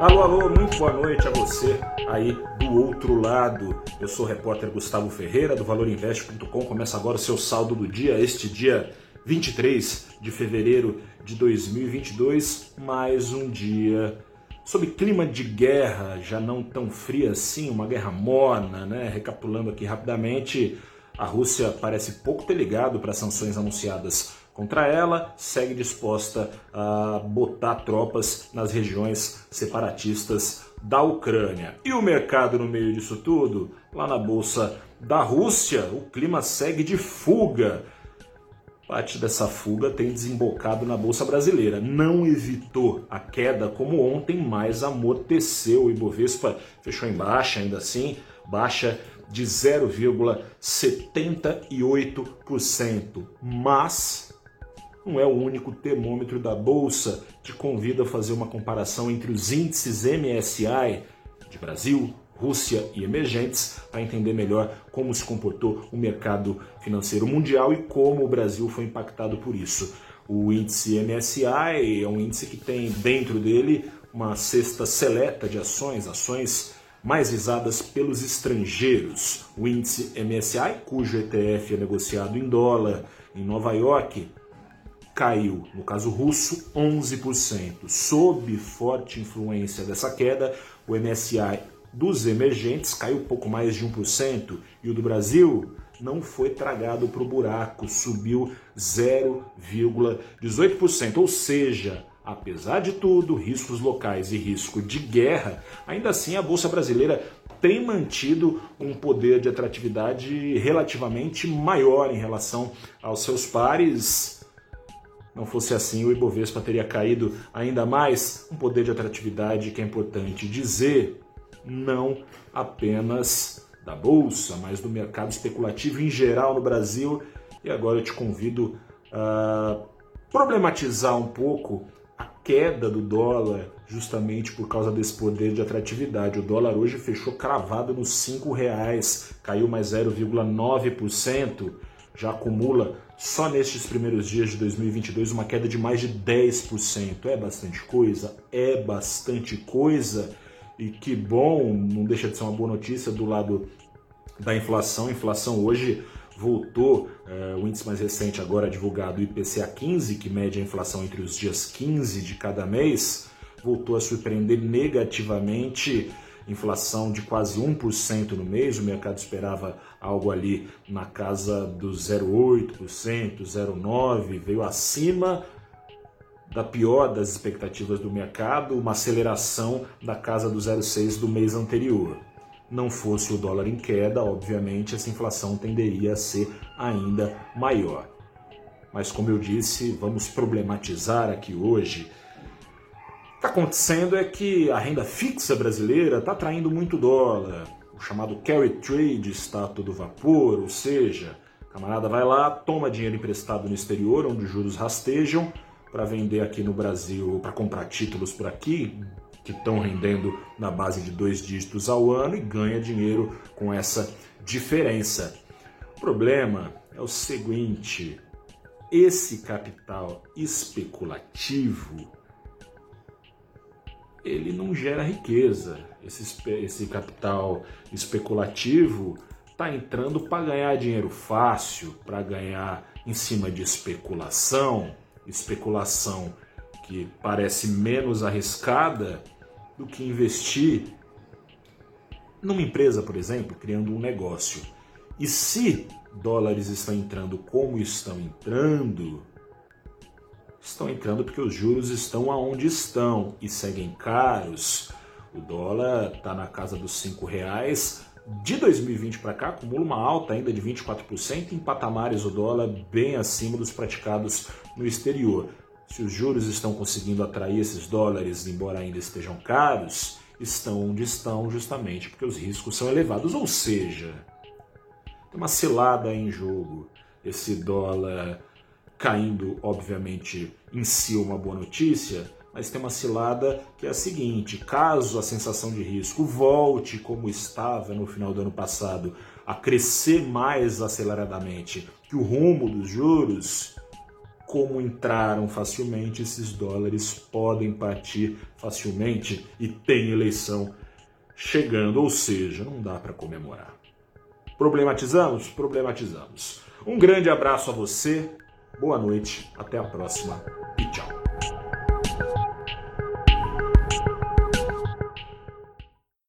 Alô, alô, muito boa noite a você aí do outro lado. Eu sou o repórter Gustavo Ferreira do ValorInvest.com. Começa agora o seu saldo do dia, este dia 23 de fevereiro de 2022. Mais um dia sob clima de guerra, já não tão fria assim, uma guerra morna, né? Recapitulando aqui rapidamente, a Rússia parece pouco ter ligado para as sanções anunciadas contra ela, segue disposta a botar tropas nas regiões separatistas da Ucrânia. E o mercado no meio disso tudo? Lá na bolsa da Rússia, o clima segue de fuga. Parte dessa fuga tem desembocado na bolsa brasileira. Não evitou a queda como ontem, mas amorteceu. O Ibovespa fechou em baixa, ainda assim, baixa de 0,78%. Mas não é o único termômetro da bolsa. Te convido a fazer uma comparação entre os índices MSI de Brasil, Rússia e emergentes para entender melhor como se comportou o mercado financeiro mundial e como o Brasil foi impactado por isso. O índice MSI é um índice que tem dentro dele uma cesta seleta de ações, ações mais visadas pelos estrangeiros. O índice MSI, cujo ETF é negociado em dólar em Nova York, caiu, no caso russo, 11%. Sob forte influência dessa queda, o MSI dos emergentes caiu pouco mais de 1% e o do Brasil não foi tragado para o buraco, subiu 0,18%. Ou seja, apesar de tudo, riscos locais e risco de guerra, ainda assim a Bolsa Brasileira tem mantido um poder de atratividade relativamente maior em relação aos seus pares não fosse assim, o Ibovespa teria caído ainda mais. Um poder de atratividade que é importante dizer, não apenas da bolsa, mas do mercado especulativo em geral no Brasil. E agora eu te convido a problematizar um pouco a queda do dólar, justamente por causa desse poder de atratividade. O dólar hoje fechou cravado nos R$ reais, caiu mais 0,9% já acumula só nestes primeiros dias de 2022 uma queda de mais de 10%. É bastante coisa? É bastante coisa. E que bom, não deixa de ser uma boa notícia do lado da inflação. A inflação hoje voltou, é, o índice mais recente agora divulgado, o IPCA 15, que mede a inflação entre os dias 15 de cada mês, voltou a surpreender negativamente inflação de quase 1% no mês, o mercado esperava algo ali na casa do 0,8%, 0,9%, veio acima da pior das expectativas do mercado, uma aceleração da casa do 0,6 do mês anterior. Não fosse o dólar em queda, obviamente essa inflação tenderia a ser ainda maior. Mas como eu disse, vamos problematizar aqui hoje está acontecendo é que a renda fixa brasileira está atraindo muito dólar. O chamado carry trade está todo vapor, ou seja, o camarada vai lá, toma dinheiro emprestado no exterior, onde os juros rastejam, para vender aqui no Brasil, para comprar títulos por aqui, que estão rendendo na base de dois dígitos ao ano e ganha dinheiro com essa diferença. O problema é o seguinte: esse capital especulativo ele não gera riqueza. Esse, esse capital especulativo está entrando para ganhar dinheiro fácil, para ganhar em cima de especulação, especulação que parece menos arriscada do que investir numa empresa, por exemplo, criando um negócio. E se dólares estão entrando como estão entrando, estão entrando porque os juros estão aonde estão e seguem caros. O dólar está na casa dos cinco reais. De 2020 para cá, acumula uma alta ainda de 24% em patamares o dólar bem acima dos praticados no exterior. Se os juros estão conseguindo atrair esses dólares, embora ainda estejam caros, estão onde estão justamente porque os riscos são elevados. Ou seja, tem uma cilada em jogo. Esse dólar caindo, obviamente, em si uma boa notícia, mas tem uma cilada que é a seguinte: caso a sensação de risco volte como estava no final do ano passado, a crescer mais aceleradamente que o rumo dos juros, como entraram facilmente, esses dólares podem partir facilmente e tem eleição chegando, ou seja, não dá para comemorar. Problematizamos? Problematizamos. Um grande abraço a você, boa noite, até a próxima e tchau.